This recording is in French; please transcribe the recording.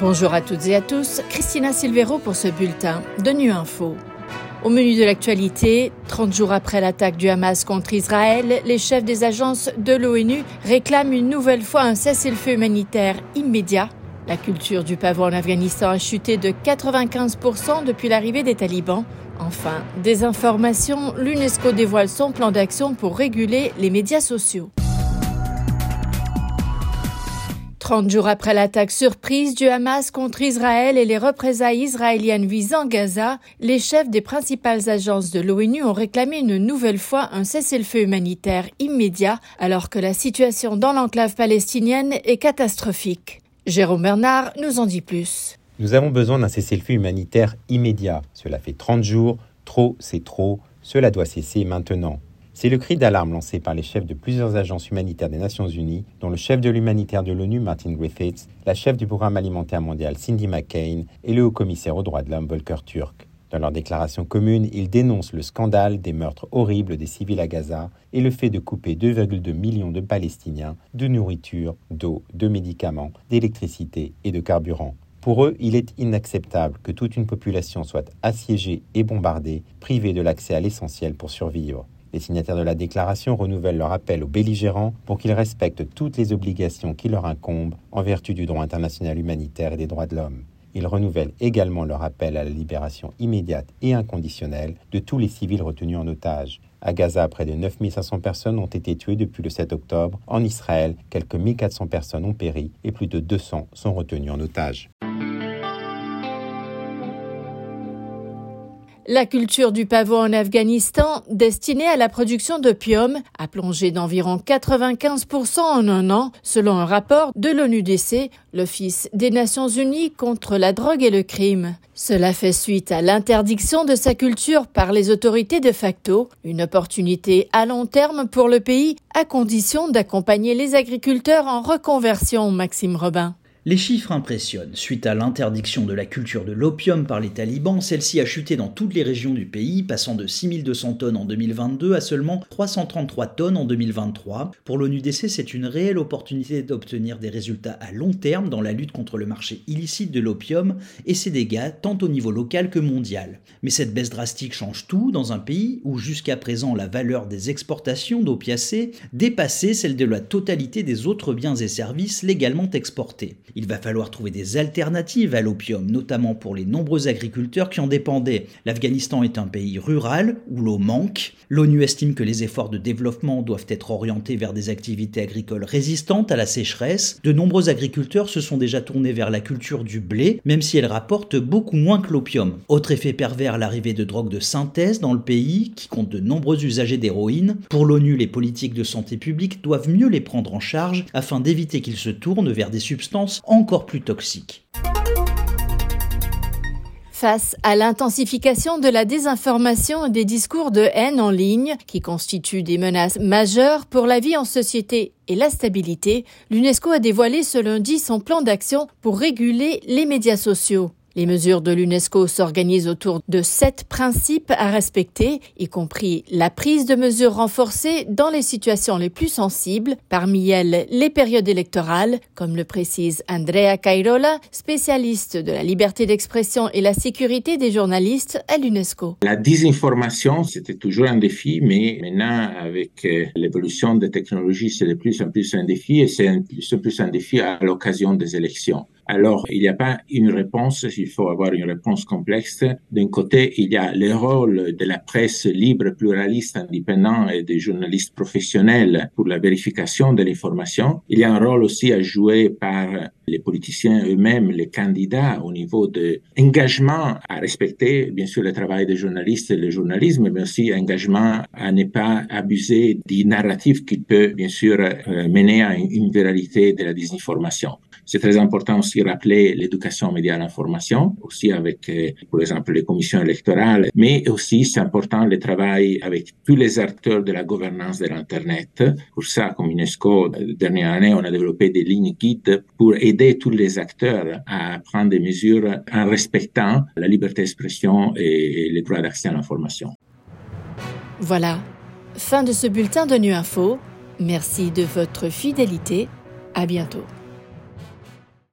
Bonjour à toutes et à tous, Christina Silvero pour ce bulletin de Nu Info. Au menu de l'actualité, 30 jours après l'attaque du Hamas contre Israël, les chefs des agences de l'ONU réclament une nouvelle fois un cessez-le-feu humanitaire immédiat. La culture du pavot en Afghanistan a chuté de 95% depuis l'arrivée des talibans. Enfin, des informations, l'UNESCO dévoile son plan d'action pour réguler les médias sociaux. 30 jours après l'attaque surprise du Hamas contre Israël et les représailles israéliennes visant Gaza, les chefs des principales agences de l'ONU ont réclamé une nouvelle fois un cessez-le-feu humanitaire immédiat alors que la situation dans l'enclave palestinienne est catastrophique. Jérôme Bernard nous en dit plus. Nous avons besoin d'un cessez-le-feu humanitaire immédiat. Cela fait 30 jours, trop c'est trop, cela doit cesser maintenant. C'est le cri d'alarme lancé par les chefs de plusieurs agences humanitaires des Nations Unies, dont le chef de l'humanitaire de l'ONU, Martin Griffiths, la chef du programme alimentaire mondial, Cindy McCain, et le haut-commissaire aux droits de l'homme, Volker Turk. Dans leur déclaration commune, ils dénoncent le scandale des meurtres horribles des civils à Gaza et le fait de couper 2,2 millions de Palestiniens de nourriture, d'eau, de médicaments, d'électricité et de carburant. Pour eux, il est inacceptable que toute une population soit assiégée et bombardée, privée de l'accès à l'essentiel pour survivre. Les signataires de la déclaration renouvellent leur appel aux belligérants pour qu'ils respectent toutes les obligations qui leur incombent en vertu du droit international humanitaire et des droits de l'homme. Ils renouvellent également leur appel à la libération immédiate et inconditionnelle de tous les civils retenus en otage. À Gaza, près de 9500 personnes ont été tuées depuis le 7 octobre. En Israël, quelques 1400 personnes ont péri et plus de 200 sont retenues en otage. La culture du pavot en Afghanistan, destinée à la production d'opium, a plongé d'environ 95% en un an, selon un rapport de l'ONUDC, l'Office des Nations Unies contre la drogue et le crime. Cela fait suite à l'interdiction de sa culture par les autorités de facto, une opportunité à long terme pour le pays, à condition d'accompagner les agriculteurs en reconversion, Maxime Robin. Les chiffres impressionnent. Suite à l'interdiction de la culture de l'opium par les talibans, celle-ci a chuté dans toutes les régions du pays, passant de 6200 tonnes en 2022 à seulement 333 tonnes en 2023. Pour l'ONUDC, c'est une réelle opportunité d'obtenir des résultats à long terme dans la lutte contre le marché illicite de l'opium et ses dégâts tant au niveau local que mondial. Mais cette baisse drastique change tout dans un pays où jusqu'à présent la valeur des exportations d'opiacés dépassait celle de la totalité des autres biens et services légalement exportés. Il va falloir trouver des alternatives à l'opium, notamment pour les nombreux agriculteurs qui en dépendaient. L'Afghanistan est un pays rural où l'eau manque. L'ONU estime que les efforts de développement doivent être orientés vers des activités agricoles résistantes à la sécheresse. De nombreux agriculteurs se sont déjà tournés vers la culture du blé, même si elle rapporte beaucoup moins que l'opium. Autre effet pervers, l'arrivée de drogues de synthèse dans le pays, qui compte de nombreux usagers d'héroïne. Pour l'ONU, les politiques de santé publique doivent mieux les prendre en charge afin d'éviter qu'ils se tournent vers des substances encore plus toxiques. Face à l'intensification de la désinformation et des discours de haine en ligne, qui constituent des menaces majeures pour la vie en société et la stabilité, l'UNESCO a dévoilé ce lundi son plan d'action pour réguler les médias sociaux. Les mesures de l'UNESCO s'organisent autour de sept principes à respecter, y compris la prise de mesures renforcées dans les situations les plus sensibles, parmi elles les périodes électorales, comme le précise Andrea Cairola, spécialiste de la liberté d'expression et la sécurité des journalistes à l'UNESCO. La désinformation, c'était toujours un défi, mais maintenant, avec euh, l'évolution des technologies, c'est de plus en plus un défi et c'est de plus en plus un défi à l'occasion des élections. Alors, il n'y a pas une réponse, il faut avoir une réponse complexe. D'un côté, il y a le rôle de la presse libre, pluraliste, indépendante et des journalistes professionnels pour la vérification de l'information. Il y a un rôle aussi à jouer par les politiciens eux-mêmes, les candidats au niveau de engagement à respecter, bien sûr, le travail des journalistes et le journalisme, mais aussi engagement à ne pas abuser du narratif qui peut, bien sûr, euh, mener à une viralité de la désinformation. C'est très important aussi rappeler l'éducation aux médias à l'information, aussi avec, euh, par exemple, les commissions électorales, mais aussi c'est important le travail avec tous les acteurs de la gouvernance de l'Internet. Pour ça, comme UNESCO, dernière année, on a développé des lignes guides pour tous les acteurs à prendre des mesures en respectant la liberté d'expression et les droits d'accès à l'information. Voilà, fin de ce bulletin de Nu Info. Merci de votre fidélité. À bientôt.